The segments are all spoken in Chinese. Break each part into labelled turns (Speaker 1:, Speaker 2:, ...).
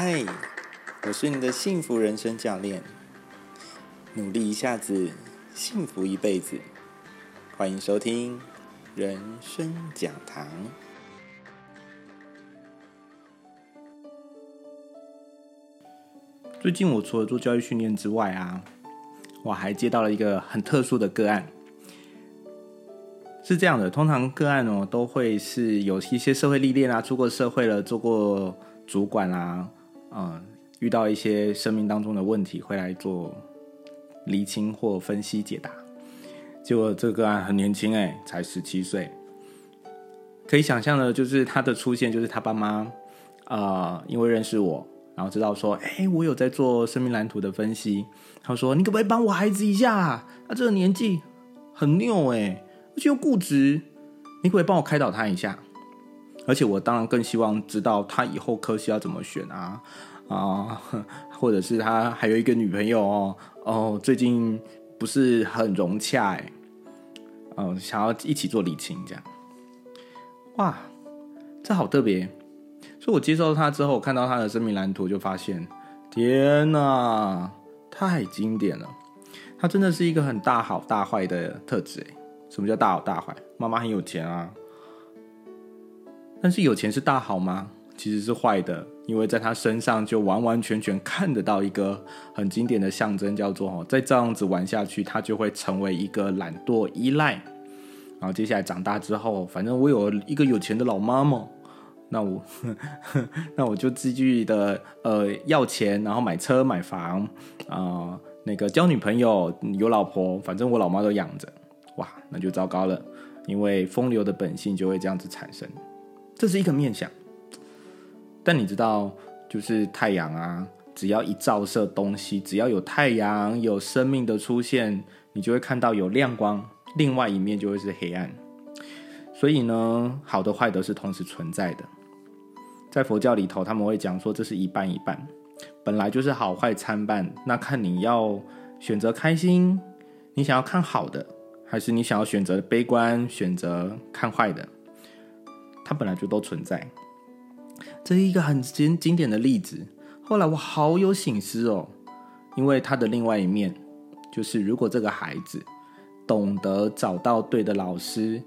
Speaker 1: 嗨，我是你的幸福人生教练。努力一下子，幸福一辈子。欢迎收听人生讲堂。最近我除了做教育训练之外啊，我还接到了一个很特殊的个案。是这样的，通常个案哦都会是有一些社会历练啊，出过社会了，做过主管啊，嗯，遇到一些生命当中的问题，会来做厘清或分析解答。结果这个案很年轻哎，才十七岁。可以想象的，就是他的出现，就是他爸妈啊，因为认识我，然后知道说，哎，我有在做生命蓝图的分析。他说：“你可不可以帮我孩子一下？他这个年纪很拗哎。”就固执，你可不可以帮我开导他一下？而且我当然更希望知道他以后科系要怎么选啊啊，或者是他还有一个女朋友哦哦，最近不是很融洽哎，嗯，想要一起做礼情这样。哇，这好特别！所以我接受他之后，看到他的生命蓝图，就发现天哪，太经典了！他真的是一个很大好大坏的特质。什么叫大好大坏？妈妈很有钱啊，但是有钱是大好吗？其实是坏的，因为在他身上就完完全全看得到一个很经典的象征，叫做哦，再这样子玩下去，他就会成为一个懒惰依赖。然后接下来长大之后，反正我有一个有钱的老妈妈，那我 那我就继续的呃要钱，然后买车买房啊，那个交女朋友有老婆，反正我老妈都养着。哇，那就糟糕了，因为风流的本性就会这样子产生，这是一个面相。但你知道，就是太阳啊，只要一照射东西，只要有太阳、有生命的出现，你就会看到有亮光，另外一面就会是黑暗。所以呢，好的、坏的是同时存在的。在佛教里头，他们会讲说，这是一半一半，本来就是好坏参半。那看你要选择开心，你想要看好的。还是你想要选择悲观，选择看坏的，它本来就都存在。这是一个很经经典的例子。后来我好有醒思哦，因为他的另外一面，就是如果这个孩子懂得找到对的老师，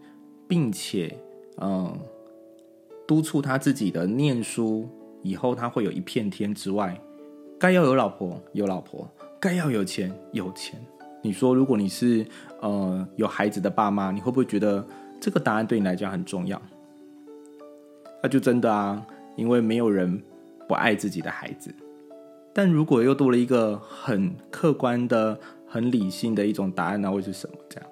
Speaker 1: 并且嗯督促他自己的念书，以后他会有一片天之外，该要有老婆有老婆，该要有钱有钱。你说，如果你是呃有孩子的爸妈，你会不会觉得这个答案对你来讲很重要？那就真的啊，因为没有人不爱自己的孩子。但如果又多了一个很客观的、很理性的一种答案，那会是什么？这样？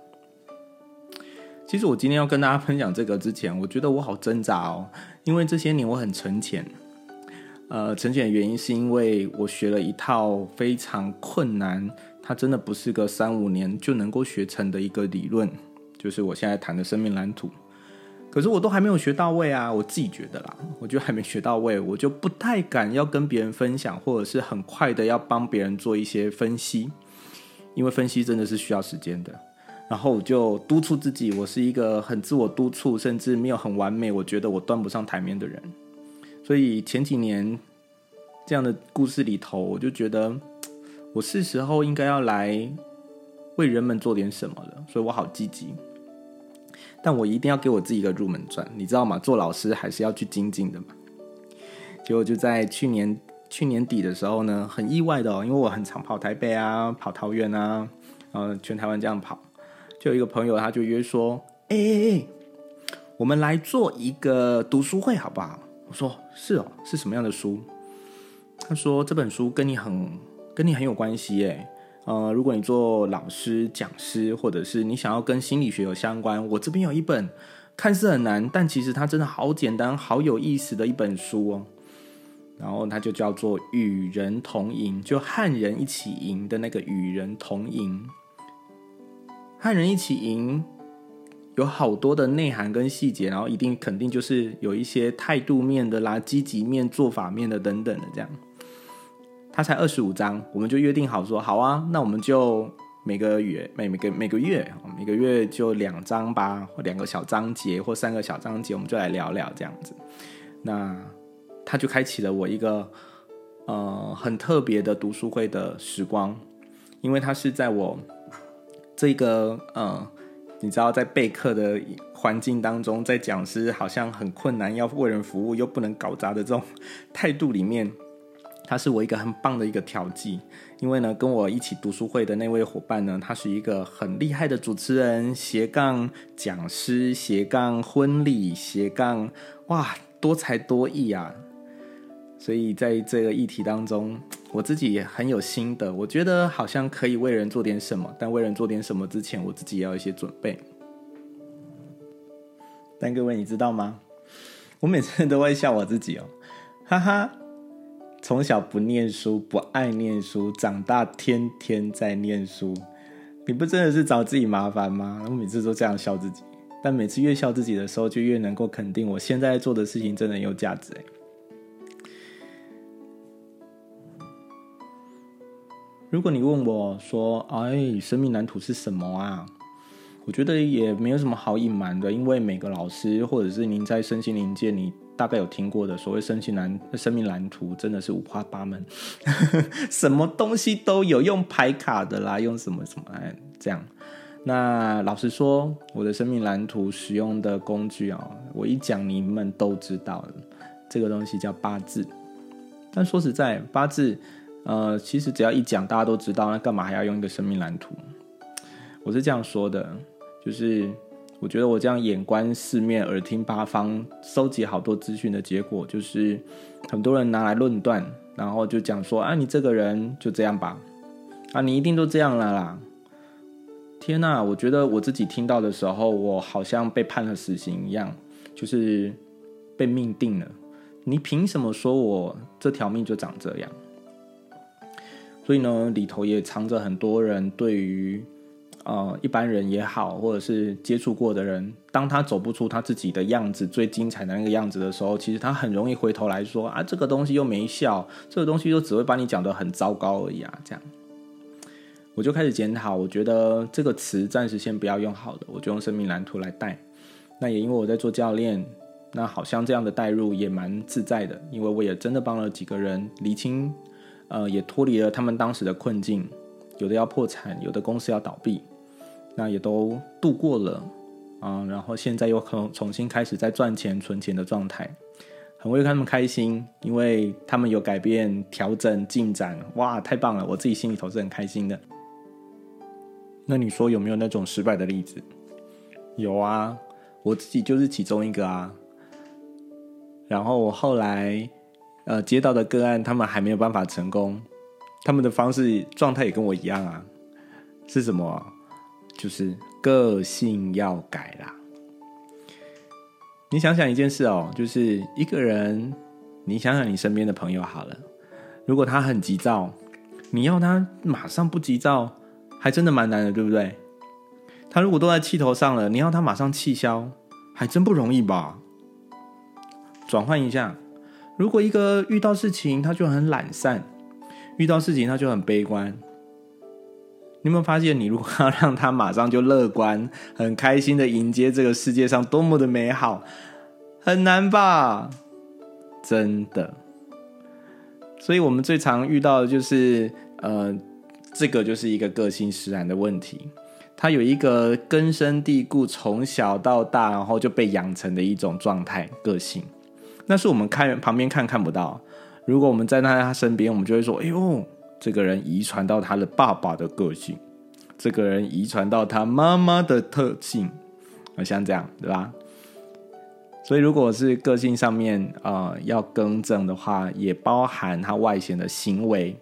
Speaker 1: 其实我今天要跟大家分享这个之前，我觉得我好挣扎哦，因为这些年我很沉潜。呃，沉潜的原因是因为我学了一套非常困难。它真的不是个三五年就能够学成的一个理论，就是我现在谈的生命蓝图。可是我都还没有学到位啊，我自己觉得啦，我就还没学到位，我就不太敢要跟别人分享，或者是很快的要帮别人做一些分析，因为分析真的是需要时间的。然后我就督促自己，我是一个很自我督促，甚至没有很完美，我觉得我端不上台面的人。所以前几年这样的故事里头，我就觉得。我是时候应该要来为人们做点什么了，所以我好积极。但我一定要给我自己一个入门钻，你知道吗？做老师还是要去精进的嘛。结果就在去年去年底的时候呢，很意外的哦，因为我很常跑台北啊，跑桃园啊，呃，全台湾这样跑，就有一个朋友他就约说：“哎哎哎，我们来做一个读书会好不好？”我说：“是哦，是什么样的书？”他说：“这本书跟你很。”跟你很有关系诶，呃，如果你做老师、讲师，或者是你想要跟心理学有相关，我这边有一本看似很难，但其实它真的好简单、好有意思的一本书哦。然后它就叫做《与人同赢》，就汉人一起赢的那个“与人同赢”。汉人一起赢有好多的内涵跟细节，然后一定肯定就是有一些态度面的啦、积极面、做法面的等等的这样。他才二十五章，我们就约定好说好啊，那我们就每个月每每个每个月每个月就两章吧，或两个小章节或三个小章节，我们就来聊聊这样子。那他就开启了我一个呃很特别的读书会的时光，因为他是在我这个呃，你知道在备课的环境当中，在讲师好像很困难，要为人服务又不能搞砸的这种态度里面，他是我一个很棒的一个调剂。因为呢，跟我一起读书会的那位伙伴呢，他是一个很厉害的主持人，斜杠讲师，斜杠婚礼，斜杠哇，多才多艺啊！所以在这个议题当中，我自己也很有心得。我觉得好像可以为人做点什么，但为人做点什么之前，我自己也要一些准备。但各位，你知道吗？我每次都会笑我自己哦，哈哈。从小不念书，不爱念书，长大天天在念书，你不真的是找自己麻烦吗？我每次都这样笑自己，但每次越笑自己的时候，就越能够肯定我现在做的事情真的有价值。如果你问我说：“哎，生命蓝图是什么啊？”我觉得也没有什么好隐瞒的，因为每个老师或者是您在身心灵界，你大概有听过的所谓生命蓝生命蓝图，真的是五花八门，什么东西都有，用牌卡的啦，用什么什么哎这样。那老实说，我的生命蓝图使用的工具啊，我一讲你们都知道，这个东西叫八字。但说实在，八字呃，其实只要一讲，大家都知道，那干嘛还要用一个生命蓝图？我是这样说的。就是我觉得我这样眼观四面、耳听八方，收集好多资讯的结果，就是很多人拿来论断，然后就讲说：“啊，你这个人就这样吧，啊，你一定都这样了啦。”天哪！我觉得我自己听到的时候，我好像被判了死刑一样，就是被命定了。你凭什么说我这条命就长这样？所以呢，里头也藏着很多人对于。呃，一般人也好，或者是接触过的人，当他走不出他自己的样子最精彩的那个样子的时候，其实他很容易回头来说啊，这个东西又没效，这个东西又只会把你讲的很糟糕而已啊。这样，我就开始检讨，我觉得这个词暂时先不要用好的，我就用生命蓝图来带。那也因为我在做教练，那好像这样的带入也蛮自在的，因为我也真的帮了几个人厘清，呃，也脱离了他们当时的困境。有的要破产，有的公司要倒闭，那也都度过了啊。然后现在又可重新开始在赚钱、存钱的状态，很为他们开心，因为他们有改变、调整、进展，哇，太棒了！我自己心里头是很开心的。那你说有没有那种失败的例子？有啊，我自己就是其中一个啊。然后我后来呃接到的个案，他们还没有办法成功。他们的方式状态也跟我一样啊，是什么？就是个性要改啦。你想想一件事哦，就是一个人，你想想你身边的朋友好了，如果他很急躁，你要他马上不急躁，还真的蛮难的，对不对？他如果都在气头上了，你要他马上气消，还真不容易吧？转换一下，如果一个遇到事情他就很懒散。遇到事情他就很悲观，你有没有发现，你如果要让他马上就乐观、很开心的迎接这个世界上多么的美好，很难吧？真的。所以我们最常遇到的就是，呃，这个就是一个个性使然的问题。他有一个根深蒂固、从小到大然后就被养成的一种状态个性，那是我们看旁边看看不到。如果我们在他身边，我们就会说：“哎呦，这个人遗传到他的爸爸的个性，这个人遗传到他妈妈的特性，啊，像这样，对吧？”所以，如果是个性上面啊要更正的话，也包含他外显的行为。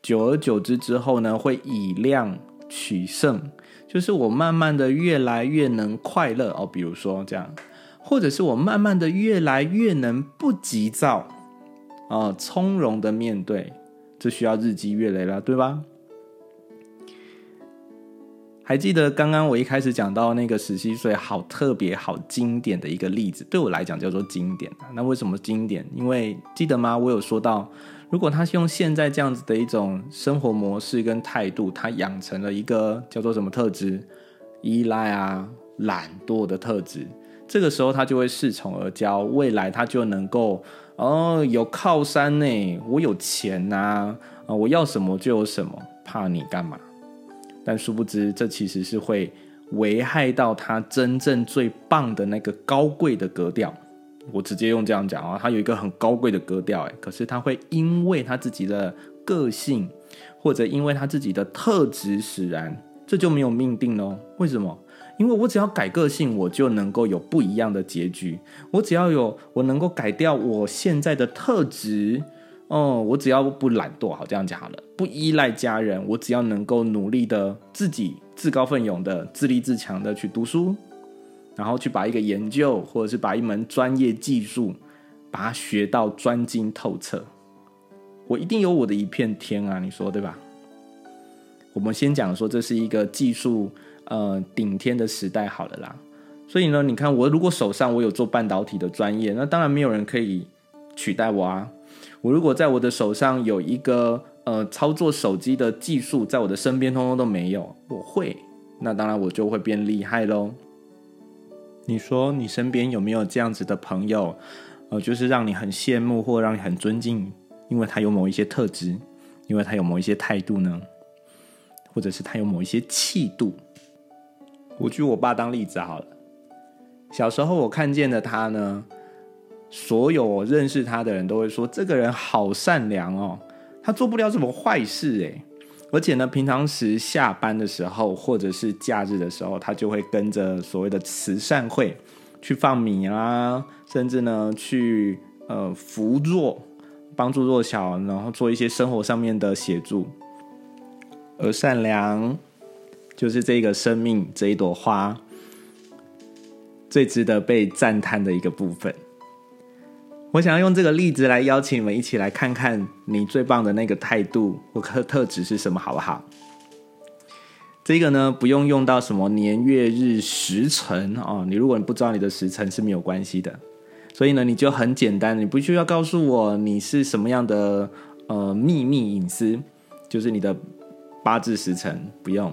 Speaker 1: 久而久之之后呢，会以量取胜，就是我慢慢的越来越能快乐哦。比如说这样，或者是我慢慢的越来越能不急躁。啊，从容的面对，这需要日积月累了，对吧？还记得刚刚我一开始讲到那个十七岁，好特别、好经典的一个例子，对我来讲叫做经典。那为什么经典？因为记得吗？我有说到，如果他是用现在这样子的一种生活模式跟态度，他养成了一个叫做什么特质？依赖啊、懒惰的特质。这个时候他就会恃宠而骄，未来他就能够。哦，有靠山呢，我有钱呐，啊，我要什么就有什么，怕你干嘛？但殊不知，这其实是会危害到他真正最棒的那个高贵的格调。我直接用这样讲啊，他有一个很高贵的格调，哎，可是他会因为他自己的个性，或者因为他自己的特质使然，这就没有命定喽。为什么？因为我只要改个性，我就能够有不一样的结局。我只要有我能够改掉我现在的特质，哦，我只要不懒惰，好这样讲好了，不依赖家人，我只要能够努力的自己自告奋勇的自立自强的去读书。然后去把一个研究，或者是把一门专业技术，把它学到专精透彻，我一定有我的一片天啊！你说对吧？我们先讲说这是一个技术呃顶天的时代，好了啦。所以呢，你看我如果手上我有做半导体的专业，那当然没有人可以取代我啊。我如果在我的手上有一个呃操作手机的技术，在我的身边通通都没有，我会，那当然我就会变厉害喽。你说你身边有没有这样子的朋友，呃，就是让你很羡慕或让你很尊敬，因为他有某一些特质，因为他有某一些态度呢，或者是他有某一些气度。我举我爸当例子好了，小时候我看见的他呢，所有认识他的人都会说这个人好善良哦，他做不了什么坏事诶。而且呢，平常时下班的时候，或者是假日的时候，他就会跟着所谓的慈善会去放米啊，甚至呢去呃扶弱、帮助弱小，然后做一些生活上面的协助。而善良就是这个生命这一朵花最值得被赞叹的一个部分。我想要用这个例子来邀请你们一起来看看你最棒的那个态度或特特质是什么，好不好？这个呢，不用用到什么年月日时辰哦。你如果你不知道你的时辰是没有关系的，所以呢，你就很简单，你不需要告诉我你是什么样的呃秘密隐私，就是你的八字时辰不用，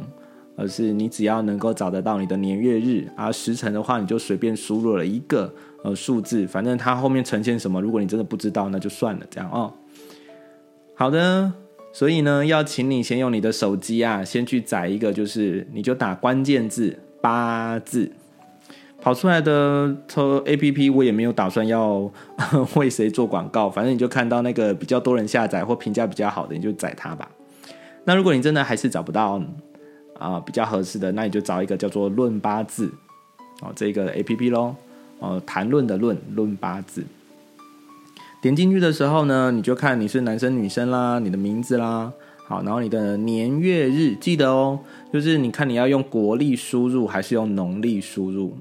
Speaker 1: 而是你只要能够找得到你的年月日，而时辰的话，你就随便输入了一个。呃，数字，反正它后面呈现什么，如果你真的不知道，那就算了，这样哦。好的，所以呢，要请你先用你的手机啊，先去载一个，就是你就打关键字八字，跑出来的 A P P，我也没有打算要 为谁做广告，反正你就看到那个比较多人下载或评价比较好的，你就载它吧。那如果你真的还是找不到啊比较合适的，那你就找一个叫做论八字哦这个 A P P 咯。呃，谈论的论论八字，点进去的时候呢，你就看你是男生女生啦，你的名字啦，好，然后你的年月日，记得哦，就是你看你要用国历输入还是用农历输入。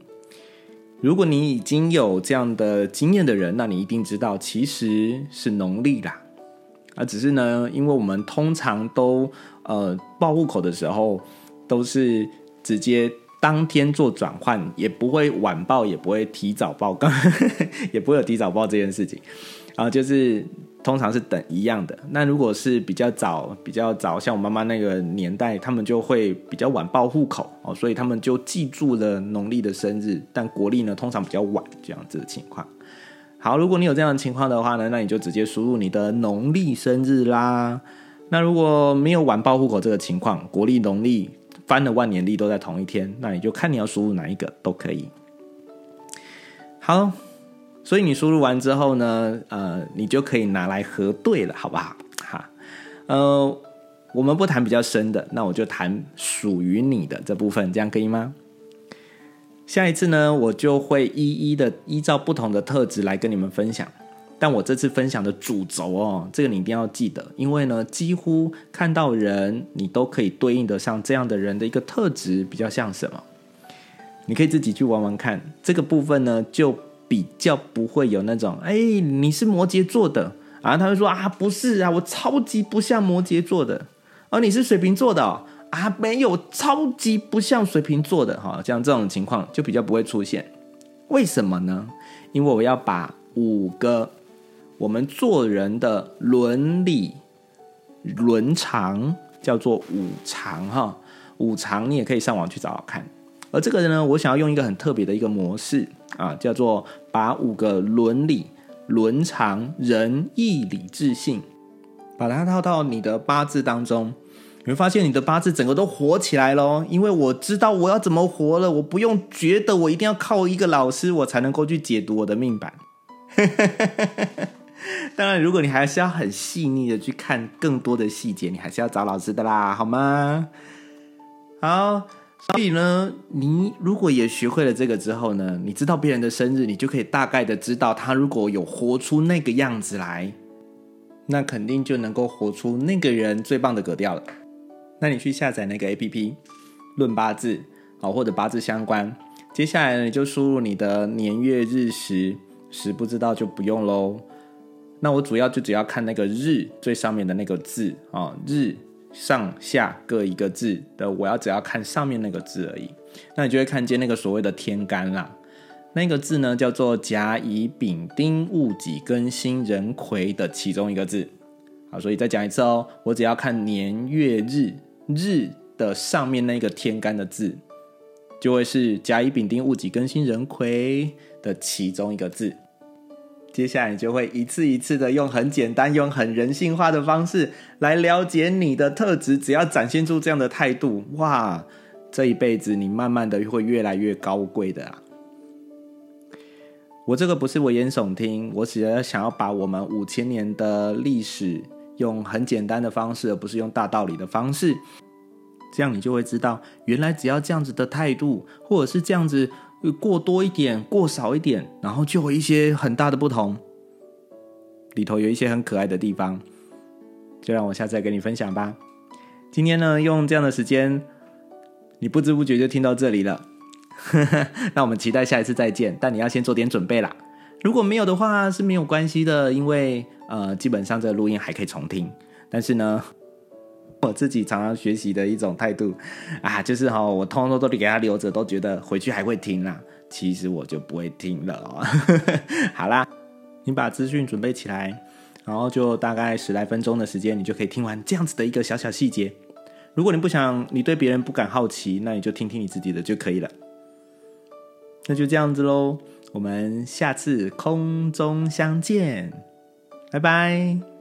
Speaker 1: 如果你已经有这样的经验的人，那你一定知道其实是农历啦，啊，只是呢，因为我们通常都呃报户口的时候都是直接。当天做转换，也不会晚报，也不会提早报，刚 也不会有提早报这件事情，啊，就是通常是等一样的。那如果是比较早、比较早，像我妈妈那个年代，他们就会比较晚报户口哦，所以他们就记住了农历的生日，但国历呢通常比较晚，这样子的情况。好，如果你有这样的情况的话呢，那你就直接输入你的农历生日啦。那如果没有晚报户口这个情况，国历、农历。翻的万年历都在同一天，那你就看你要输入哪一个都可以。好，所以你输入完之后呢，呃，你就可以拿来核对了，好不好？哈，呃，我们不谈比较深的，那我就谈属于你的这部分，这样可以吗？下一次呢，我就会一一的依照不同的特质来跟你们分享。但我这次分享的主轴哦，这个你一定要记得，因为呢，几乎看到人，你都可以对应得上这样的人的一个特质，比较像什么？你可以自己去玩玩看。这个部分呢，就比较不会有那种，哎，你是摩羯座的啊，他会说啊，不是啊，我超级不像摩羯座的，而你是水瓶座的啊，没有，超级不像水瓶座的哈，像这种情况就比较不会出现。为什么呢？因为我要把五个。我们做人的伦理伦常叫做五常哈，五常你也可以上网去找找看。而这个呢，我想要用一个很特别的一个模式啊，叫做把五个伦理伦常、仁义礼智信，把它套到你的八字当中，你会发现你的八字整个都活起来喽。因为我知道我要怎么活了，我不用觉得我一定要靠一个老师，我才能够去解读我的命板。当然，如果你还是要很细腻的去看更多的细节，你还是要找老师的啦，好吗？好。所以呢，你如果也学会了这个之后呢，你知道别人的生日，你就可以大概的知道他如果有活出那个样子来，那肯定就能够活出那个人最棒的格调了。那你去下载那个 A P P，论八字啊，或者八字相关，接下来你就输入你的年月日时，时不知道就不用喽。那我主要就只要看那个日最上面的那个字啊，日。上下各一个字的，我要只要看上面那个字而已，那你就会看见那个所谓的天干啦。那个字呢叫做甲乙丙丁戊己庚辛壬癸的其中一个字。好，所以再讲一次哦，我只要看年月日日的上面那个天干的字，就会是甲乙丙丁戊己庚辛壬癸的其中一个字。接下来你就会一次一次的用很简单、用很人性化的方式来了解你的特质。只要展现出这样的态度，哇，这一辈子你慢慢的会越来越高贵的啊！我这个不是危言耸听，我只是想要把我们五千年的历史用很简单的方式，而不是用大道理的方式，这样你就会知道，原来只要这样子的态度，或者是这样子。过多一点，过少一点，然后就有一些很大的不同。里头有一些很可爱的地方，就让我下次再跟你分享吧。今天呢，用这样的时间，你不知不觉就听到这里了。那我们期待下一次再见，但你要先做点准备啦。如果没有的话是没有关系的，因为呃，基本上这个录音还可以重听。但是呢。我自己常常学习的一种态度啊，就是哈，我通通都给他留着，都觉得回去还会听啦。其实我就不会听了哦。好啦，你把资讯准备起来，然后就大概十来分钟的时间，你就可以听完这样子的一个小小细节。如果你不想，你对别人不敢好奇，那你就听听你自己的就可以了。那就这样子喽，我们下次空中相见，拜拜。